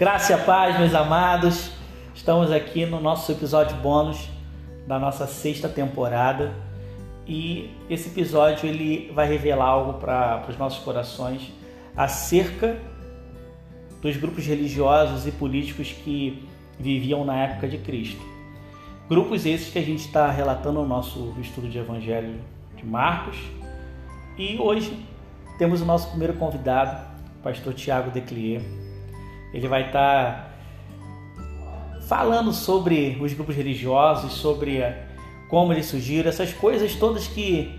Graça e paz, meus amados. Estamos aqui no nosso episódio bônus da nossa sexta temporada e esse episódio ele vai revelar algo para os nossos corações acerca dos grupos religiosos e políticos que viviam na época de Cristo. Grupos esses que a gente está relatando no nosso estudo de Evangelho de Marcos. E hoje temos o nosso primeiro convidado, o pastor Tiago Declier. Ele vai estar tá falando sobre os grupos religiosos, sobre como eles surgiram, essas coisas todas que,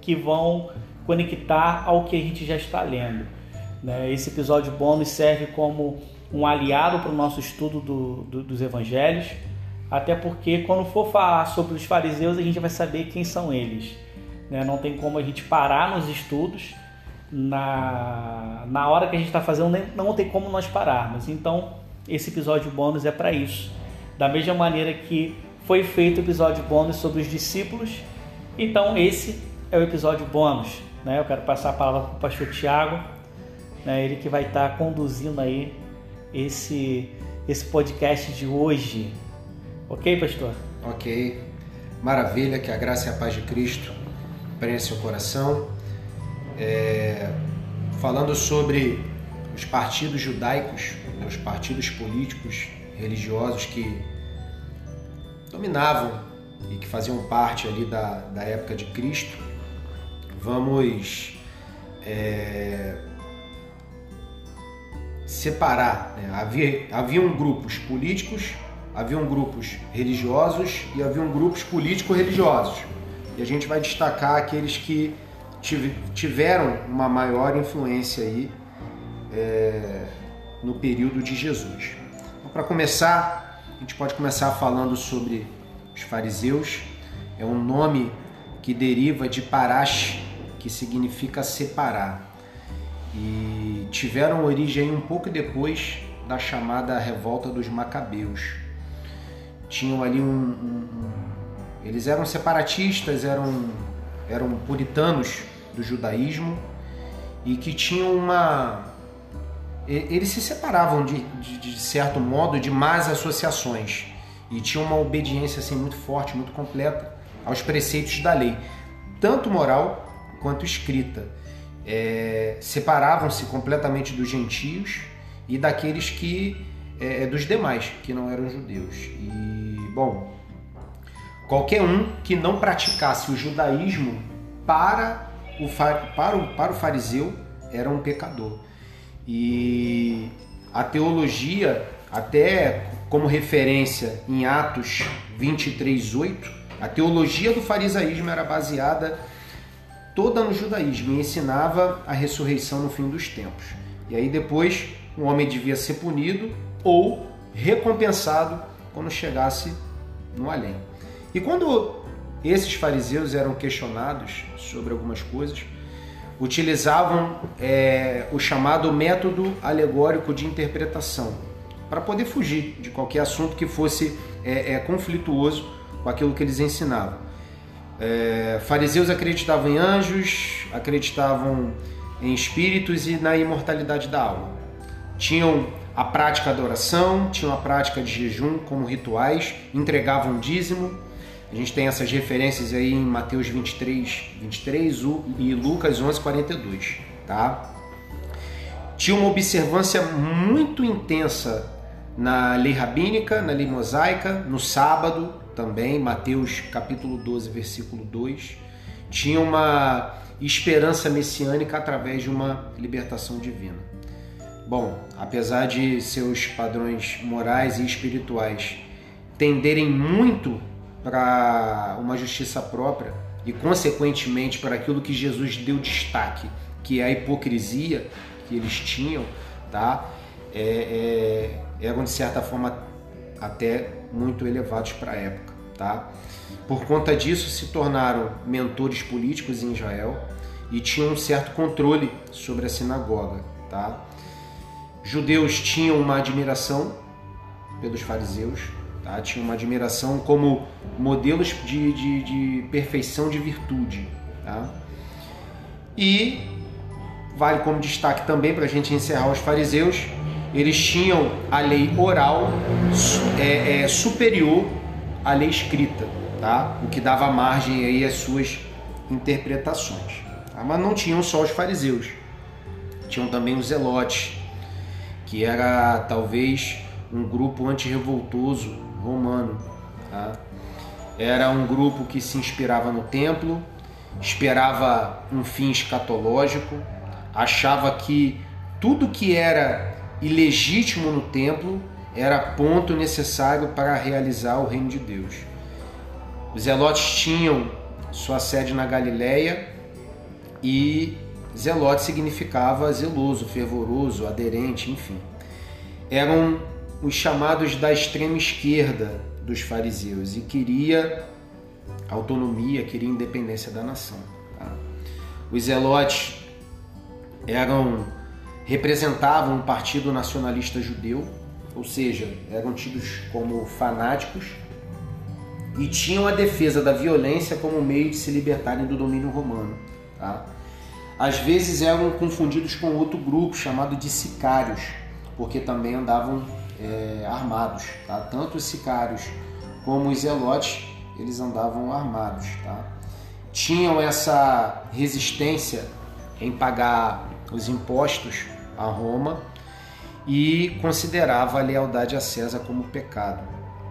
que vão conectar ao que a gente já está lendo. Né? Esse episódio bônus serve como um aliado para o nosso estudo do, do, dos evangelhos, até porque quando for falar sobre os fariseus a gente vai saber quem são eles. Né? Não tem como a gente parar nos estudos, na, na hora que a gente está fazendo, não tem como nós pararmos. Então, esse episódio bônus é para isso. Da mesma maneira que foi feito o episódio bônus sobre os discípulos, então esse é o episódio bônus. Né? Eu quero passar a palavra para o pastor Tiago, né? ele que vai estar tá conduzindo aí esse, esse podcast de hoje. Ok, pastor? Ok. Maravilha, que a graça e a paz de Cristo preencha seu coração é, falando sobre os partidos judaicos, né, os partidos políticos religiosos que dominavam e que faziam parte ali da, da época de Cristo, vamos é, separar. Né? Havia, haviam grupos políticos, haviam grupos religiosos e haviam grupos político-religiosos. E a gente vai destacar aqueles que tiveram uma maior influência aí é, no período de Jesus. Então, Para começar, a gente pode começar falando sobre os fariseus. É um nome que deriva de parash, que significa separar. E tiveram origem um pouco depois da chamada revolta dos macabeus. Tinham ali um, um, um eles eram separatistas, eram eram puritanos do judaísmo e que tinham uma. Eles se separavam de, de, de certo modo de más associações e tinham uma obediência assim muito forte, muito completa aos preceitos da lei, tanto moral quanto escrita. É, separavam-se completamente dos gentios e daqueles que é, dos demais que não eram judeus. E bom, qualquer um que não praticasse o judaísmo para o, para, o, para o fariseu era um pecador. E a teologia, até como referência em Atos 23, 8, a teologia do farisaísmo era baseada toda no judaísmo e ensinava a ressurreição no fim dos tempos. E aí depois o homem devia ser punido ou recompensado quando chegasse no além. E quando esses fariseus eram questionados sobre algumas coisas, utilizavam é, o chamado método alegórico de interpretação para poder fugir de qualquer assunto que fosse é, é, conflituoso com aquilo que eles ensinavam. É, fariseus acreditavam em anjos, acreditavam em espíritos e na imortalidade da alma. Tinham a prática da oração, tinham a prática de jejum como rituais, entregavam dízimo a gente tem essas referências aí em Mateus 23, 23 e Lucas 11, 42, tá? Tinha uma observância muito intensa na lei rabínica, na lei mosaica, no sábado também, Mateus capítulo 12, versículo 2. Tinha uma esperança messiânica através de uma libertação divina. Bom, apesar de seus padrões morais e espirituais tenderem muito para uma justiça própria e, consequentemente, para aquilo que Jesus deu destaque, que é a hipocrisia que eles tinham, tá? É, é, eram de certa forma até muito elevados para a época, tá? Por conta disso, se tornaram mentores políticos em Israel e tinham um certo controle sobre a sinagoga, tá? Judeus tinham uma admiração pelos fariseus, Tá? Tinha uma admiração como modelos de, de, de perfeição de virtude. Tá? E vale como destaque também para a gente encerrar os fariseus, eles tinham a lei oral é, é, superior à lei escrita, tá? o que dava margem aí às suas interpretações. Tá? Mas não tinham só os fariseus, tinham também os zelotes, que era talvez um grupo antirrevoltoso romano. Tá? Era um grupo que se inspirava no templo, esperava um fim escatológico, achava que tudo que era ilegítimo no templo era ponto necessário para realizar o reino de Deus. Os zelotes tinham sua sede na Galileia e zelote significava zeloso, fervoroso, aderente, enfim. Eram os chamados da extrema esquerda dos fariseus e queria autonomia, queria independência da nação. Tá? Os zelotes eram representavam um partido nacionalista judeu, ou seja, eram tidos como fanáticos e tinham a defesa da violência como meio de se libertarem do domínio romano. Tá? Às vezes eram confundidos com outro grupo chamado de sicários, porque também andavam é, armados. Tá? Tanto os sicários como os zelotes, eles andavam armados. Tá? Tinham essa resistência em pagar os impostos a Roma e considerava a lealdade a César como pecado.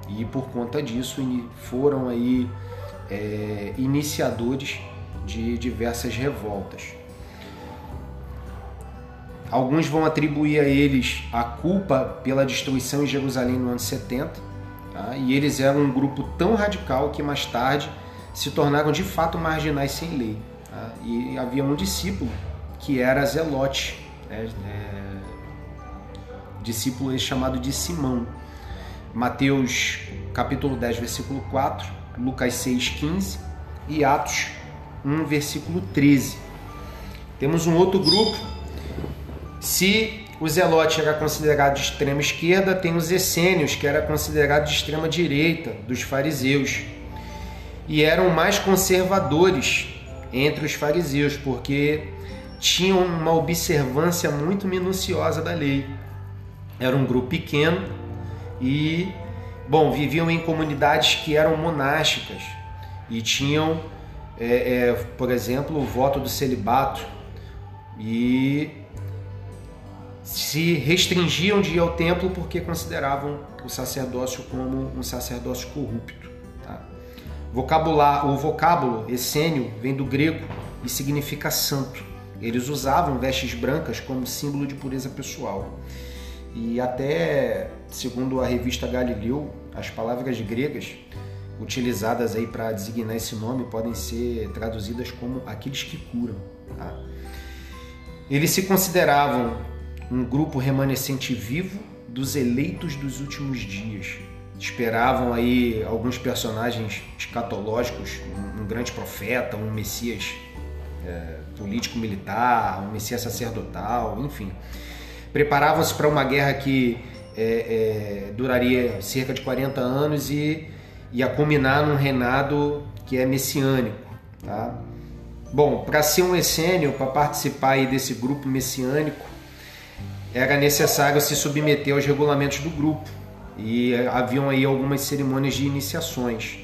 E por conta disso foram aí é, iniciadores de diversas revoltas. Alguns vão atribuir a eles a culpa pela destruição em Jerusalém no ano 70, tá? e eles eram um grupo tão radical que mais tarde se tornaram de fato marginais sem lei. Tá? E havia um discípulo que era Zelote, né? é, discípulo chamado de Simão. Mateus capítulo 10, versículo 4, Lucas 6, 15 e Atos 1, versículo 13. Temos um outro grupo. Se o Zelote era considerado de extrema esquerda, tem os essênios, que era considerado de extrema direita, dos fariseus. E eram mais conservadores entre os fariseus, porque tinham uma observância muito minuciosa da lei. Era um grupo pequeno e, bom, viviam em comunidades que eram monásticas e tinham, é, é, por exemplo, o voto do celibato e se restringiam de ir ao templo porque consideravam o sacerdócio como um sacerdócio corrupto. Tá? Vocabular, o vocábulo essênio vem do grego e significa santo. Eles usavam vestes brancas como símbolo de pureza pessoal. E até, segundo a revista Galileu, as palavras gregas utilizadas aí para designar esse nome podem ser traduzidas como aqueles que curam. Tá? Eles se consideravam um grupo remanescente vivo dos eleitos dos últimos dias. Esperavam aí alguns personagens escatológicos, um, grande profeta, um messias é, político-militar, um messias sacerdotal, enfim. Preparavam-se para uma guerra que é, é, duraria cerca de 40 anos e ia culminar num reinado que é messiânico. Tá? Bom, para ser um essênio, para participar aí desse grupo messiânico, era necessário se submeter aos regulamentos do grupo e haviam aí algumas cerimônias de iniciações.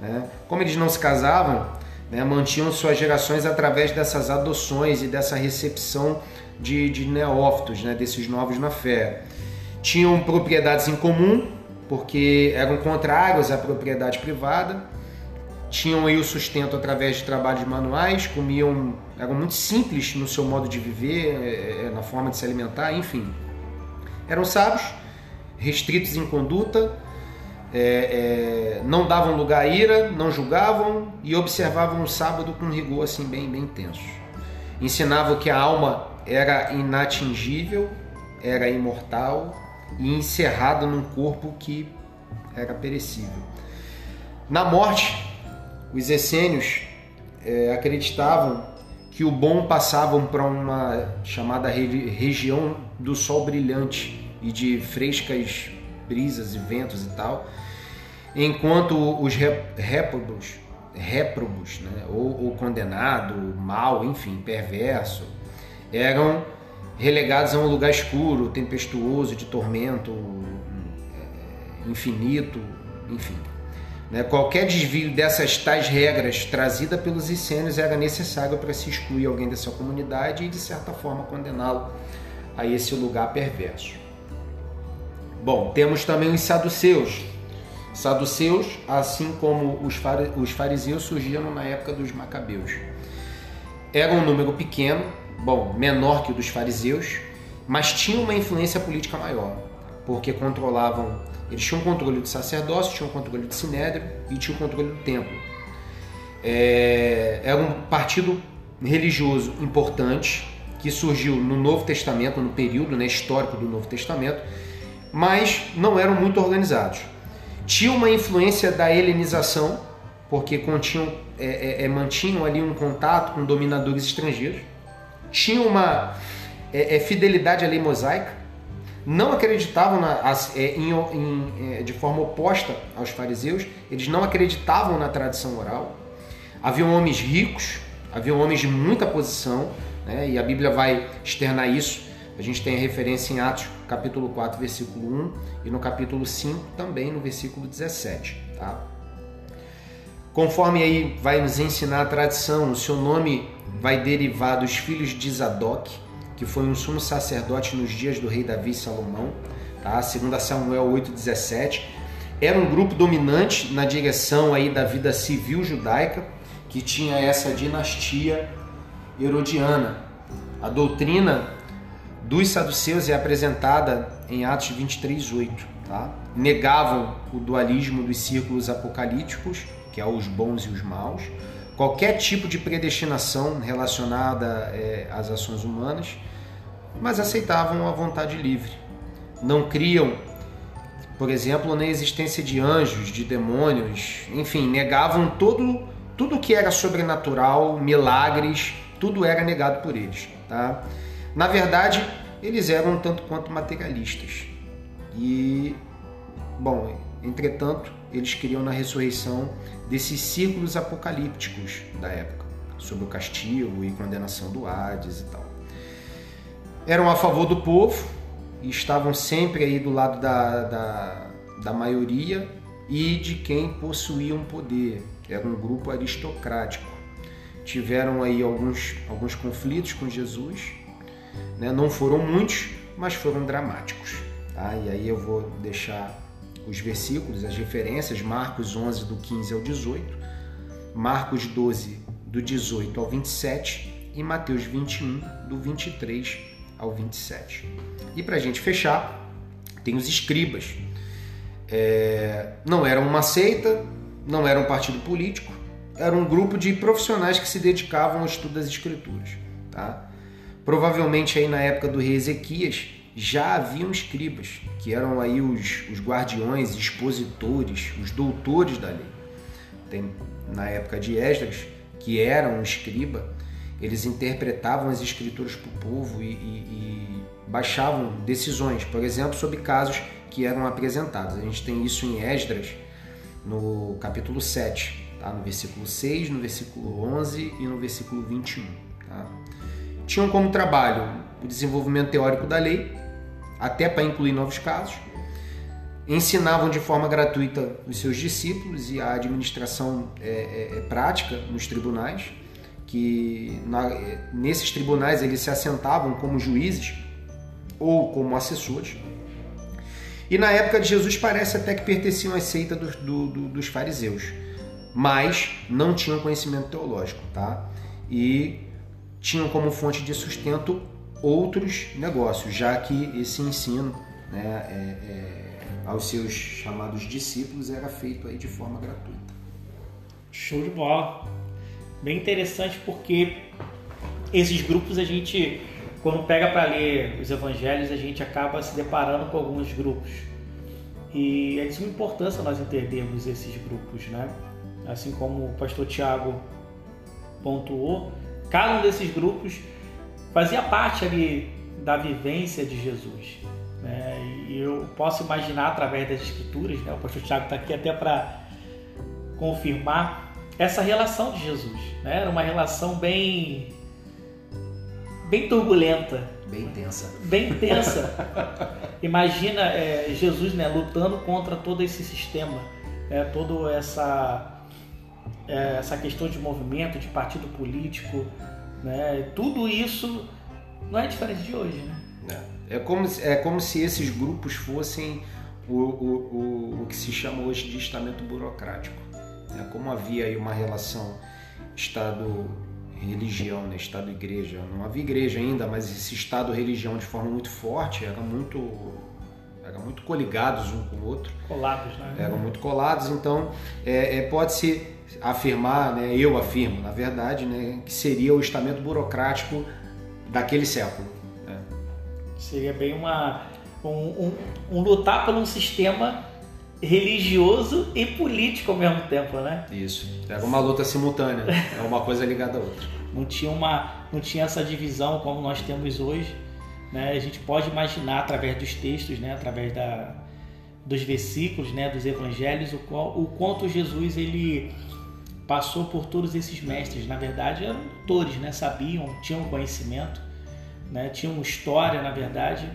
Né? Como eles não se casavam, né, mantinham suas gerações através dessas adoções e dessa recepção de, de neófitos, né, desses novos na fé. Tinham propriedades em comum, porque eram contrários à propriedade privada, tinham aí o sustento através de trabalhos manuais, comiam, eram muito simples no seu modo de viver, é, é, na forma de se alimentar, enfim. Eram sábios, restritos em conduta, é, é, não davam lugar à ira, não julgavam e observavam o sábado com rigor assim bem, bem intenso. Ensinavam que a alma era inatingível, era imortal e encerrada num corpo que era perecível. Na morte, os essênios é, acreditavam que o bom passavam para uma chamada região do sol brilhante e de frescas brisas e ventos e tal, enquanto os réprobos, réprobos né, ou, ou condenado, mal, enfim, perverso, eram relegados a um lugar escuro, tempestuoso, de tormento é, infinito, enfim. Né? Qualquer desvio dessas tais regras trazida pelos essênios era necessário para se excluir alguém dessa comunidade e, de certa forma, condená-lo a esse lugar perverso. Bom, temos também os saduceus. Saduceus, assim como os fariseus, surgiram na época dos macabeus. Era um número pequeno, bom, menor que o dos fariseus, mas tinham uma influência política maior, porque controlavam eles tinham controle do sacerdócio, tinham controle do sinédrio e tinham controle do templo. É, era um partido religioso importante que surgiu no Novo Testamento, no período né, histórico do Novo Testamento, mas não eram muito organizados. Tinha uma influência da helenização, porque continham, é, é, é, mantinham ali um contato com dominadores estrangeiros. Tinha uma é, é, fidelidade à lei mosaica, não acreditavam na, é, em, em, é, de forma oposta aos fariseus, eles não acreditavam na tradição oral. Haviam homens ricos, haviam homens de muita posição, né, e a Bíblia vai externar isso. A gente tem a referência em Atos capítulo 4, versículo 1, e no capítulo 5 também no versículo 17. Tá? Conforme aí vai nos ensinar a tradição, o seu nome vai derivar dos filhos de Zadok, que foi um sumo sacerdote nos dias do rei Davi e Salomão, tá? segundo Samuel 8,17. Era um grupo dominante na direção aí da vida civil judaica, que tinha essa dinastia herodiana. A doutrina dos saduceus é apresentada em Atos 23:8, tá? Negavam o dualismo dos círculos apocalípticos, que é os bons e os maus, qualquer tipo de predestinação relacionada é, às ações humanas, mas aceitavam a vontade livre. Não criam, por exemplo, na existência de anjos, de demônios, enfim, negavam todo, tudo que era sobrenatural, milagres, tudo era negado por eles. Tá? Na verdade, eles eram um tanto quanto materialistas. E, bom, entretanto, eles criam na ressurreição desses círculos apocalípticos da época, sobre o castigo e condenação do Hades e tal. Eram a favor do povo e estavam sempre aí do lado da, da, da maioria e de quem possuía um poder. Era um grupo aristocrático. Tiveram aí alguns, alguns conflitos com Jesus, né? não foram muitos, mas foram dramáticos. Tá? E aí eu vou deixar os versículos, as referências, Marcos 11, do 15 ao 18, Marcos 12, do 18 ao 27 e Mateus 21, do 23 ao 27. E para a gente fechar, tem os escribas. É, não eram uma seita, não era um partido político, era um grupo de profissionais que se dedicavam ao estudo das escrituras. Tá? Provavelmente aí na época do rei Ezequias, já haviam escribas, que eram aí os, os guardiões, expositores, os doutores da lei. Tem, na época de Esdras, que era um escriba, eles interpretavam as escrituras para o povo e, e, e, baixavam decisões, por exemplo, sobre casos que eram apresentados. A gente tem isso em Esdras, no capítulo 7, tá? no versículo 6, no versículo 11 e no versículo 21. Tá? Tinham como trabalho o desenvolvimento teórico da lei, até para incluir novos casos. Ensinavam de forma gratuita os seus discípulos e a administração é, é, é prática nos tribunais, que na, nesses tribunais eles se assentavam como juízes ou como assessores. E na época de Jesus parece até que pertenciam à seita do, do, dos fariseus, mas não tinham conhecimento teológico, tá? E tinham como fonte de sustento outros negócios, já que esse ensino né, é, é, aos seus chamados discípulos era feito aí de forma gratuita. Show de bola! Bem interessante porque esses grupos a gente, quando pega para ler os evangelhos, a gente acaba se deparando com alguns grupos. E é de suma importância nós entendermos esses grupos, né? Assim como o pastor Tiago pontuou, cada um desses grupos fazia parte ali da vivência de Jesus. Né? E eu posso imaginar através das escrituras, né? o pastor Tiago está aqui até para confirmar essa relação de Jesus. Né? Era uma relação bem, bem turbulenta Bem tensa. Bem tensa. Imagina é, Jesus né, lutando contra todo esse sistema, é, toda essa, é, essa questão de movimento, de partido político, né? tudo isso não é diferente de hoje. Né? É, é, como, é como se esses grupos fossem o, o, o, o que se chama hoje de estamento burocrático. É, como havia aí uma relação Estado religião, né? Estado igreja. Não havia igreja ainda, mas esse Estado religião de forma muito forte era muito eram muito coligados um com o outro. Colados, né? Eram muito colados, então é, é, pode-se afirmar, né, eu afirmo, na verdade, né, que seria o estamento burocrático daquele século. Né? Seria bem uma, um, um, um lutar por um sistema religioso e político ao mesmo tempo, né? Isso. Era uma luta simultânea, é uma coisa ligada à outra. Não tinha uma, não tinha essa divisão como nós temos hoje, né? A gente pode imaginar através dos textos, né? Através da, dos versículos, né? Dos evangelhos, o, qual, o quanto Jesus ele passou por todos esses mestres. Na verdade, eram doutores, né? Sabiam, tinham conhecimento, né? Tinham história, na verdade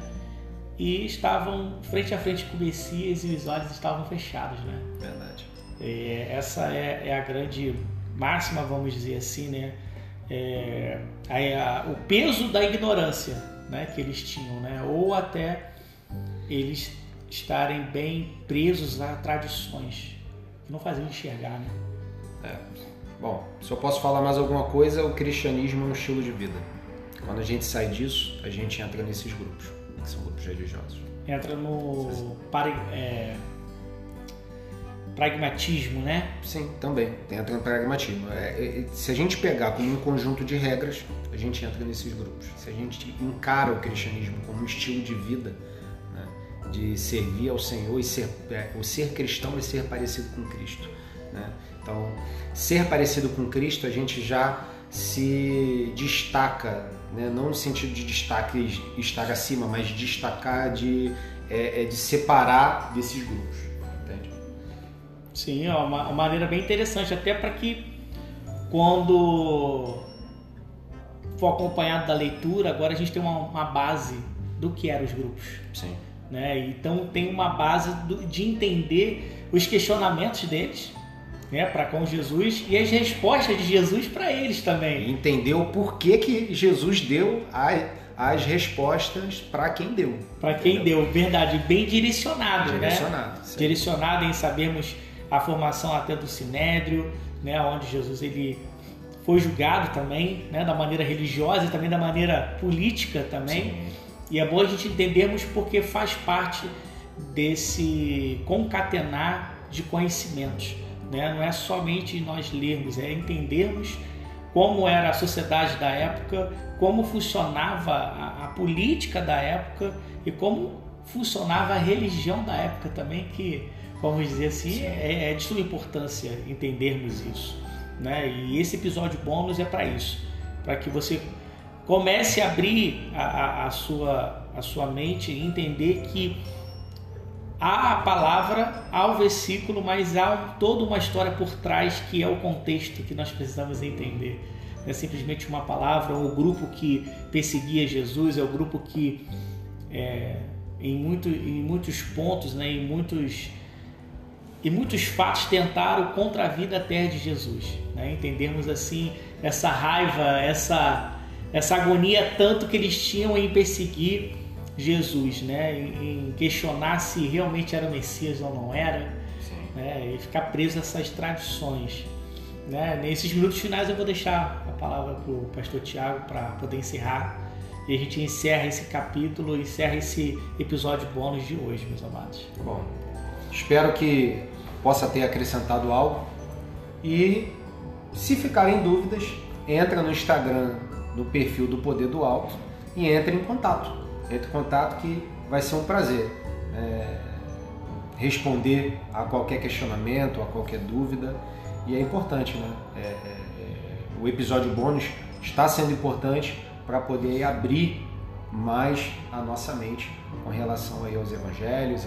e estavam frente a frente com o Messias e os olhos estavam fechados, né? Verdade. É, essa é, é, a grande máxima, vamos dizer assim, né? É, a, o peso da ignorância, né? Que eles tinham, né? Ou até eles estarem bem presos a tradições que não faziam enxergar, né? É. Bom, se eu posso falar mais alguma coisa, o cristianismo é um estilo de vida. Quando a gente sai disso, a gente entra nesses grupos que são grupos religiosos. Entra no pari, é, pragmatismo, né? Sim, também. Entra no pragmatismo. É, é, se a gente pegar como um conjunto de regras, a gente entra nesses grupos. Se a gente encara o cristianismo como um estilo de vida, né, de servir ao Senhor e ser, é, o ser cristão e ser parecido com Cristo. Né? Então, ser parecido com Cristo, a gente já se destaca, né? não no sentido de destaque estar acima, mas destacar de, é, é de separar desses grupos. Sim, é uma, uma maneira bem interessante, até para que quando for acompanhado da leitura, agora a gente tem uma, uma base do que eram os grupos. Sim. Né? Então tem uma base do, de entender os questionamentos deles, né, para com Jesus e as respostas de Jesus para eles também. Entender o porquê que Jesus deu a, as respostas para quem deu. Para quem deu, verdade, bem direcionado, direcionado né? Sim. Direcionado em sabermos a formação até do Sinédrio, né, onde Jesus ele foi julgado também, né, da maneira religiosa e também da maneira política também. Sim. E é bom a gente entendermos porque faz parte desse concatenar de conhecimentos. Né? Não é somente nós lermos, é entendermos como era a sociedade da época, como funcionava a, a política da época e como funcionava a religião da época também, que, vamos dizer assim, é, é de suma importância entendermos isso. Né? E esse episódio bônus é para isso, para que você comece a abrir a, a, a, sua, a sua mente e entender que há a palavra, há o versículo, mas há toda uma história por trás que é o contexto que nós precisamos entender. Não é simplesmente uma palavra ou o grupo que perseguia Jesus, é o grupo que é, em, muito, em muitos pontos, né, em muitos e muitos fatos tentaram contra a vida até de Jesus. Né? Entendermos assim essa raiva, essa, essa agonia tanto que eles tinham em perseguir Jesus, né? Em, questionar se realmente era o Messias ou não era, né? E ficar preso a essas tradições. Né? Nesses minutos finais eu vou deixar a palavra para o pastor Tiago para poder encerrar e a gente encerra esse capítulo, encerra esse episódio bônus de hoje, meus amados. Bom, espero que possa ter acrescentado algo e se ficarem dúvidas, entra no Instagram, no perfil do Poder do Alto e entre em contato entre em contato que vai ser um prazer é, responder a qualquer questionamento, a qualquer dúvida. E é importante, né? É, é, o episódio bônus está sendo importante para poder abrir mais a nossa mente com relação aí aos evangelhos,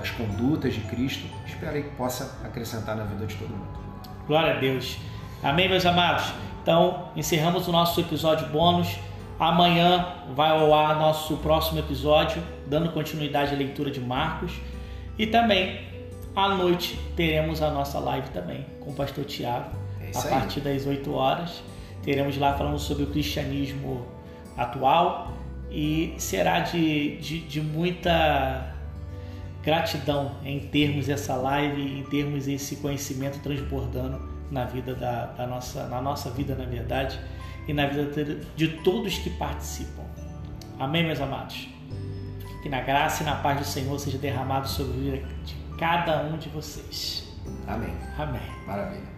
às condutas de Cristo. Espero que possa acrescentar na vida de todo mundo. Glória a Deus. Amém, meus amados? Então, encerramos o nosso episódio bônus Amanhã vai ao ar nosso próximo episódio, dando continuidade à leitura de Marcos. E também à noite teremos a nossa live também com o pastor Tiago, É a partir das 8 horas. Teremos lá falando sobre o cristianismo atual e será de, de, de muita gratidão em termos essa live, em termos esse conhecimento transbordando na vida da, da nossa, na nossa vida, na verdade, e na vida de, todos que participam. Amém, meus amados? Que na graça e na paz do Senhor seja derramado sobre a vida de cada um de vocês. Amém. Amém. Maravilha.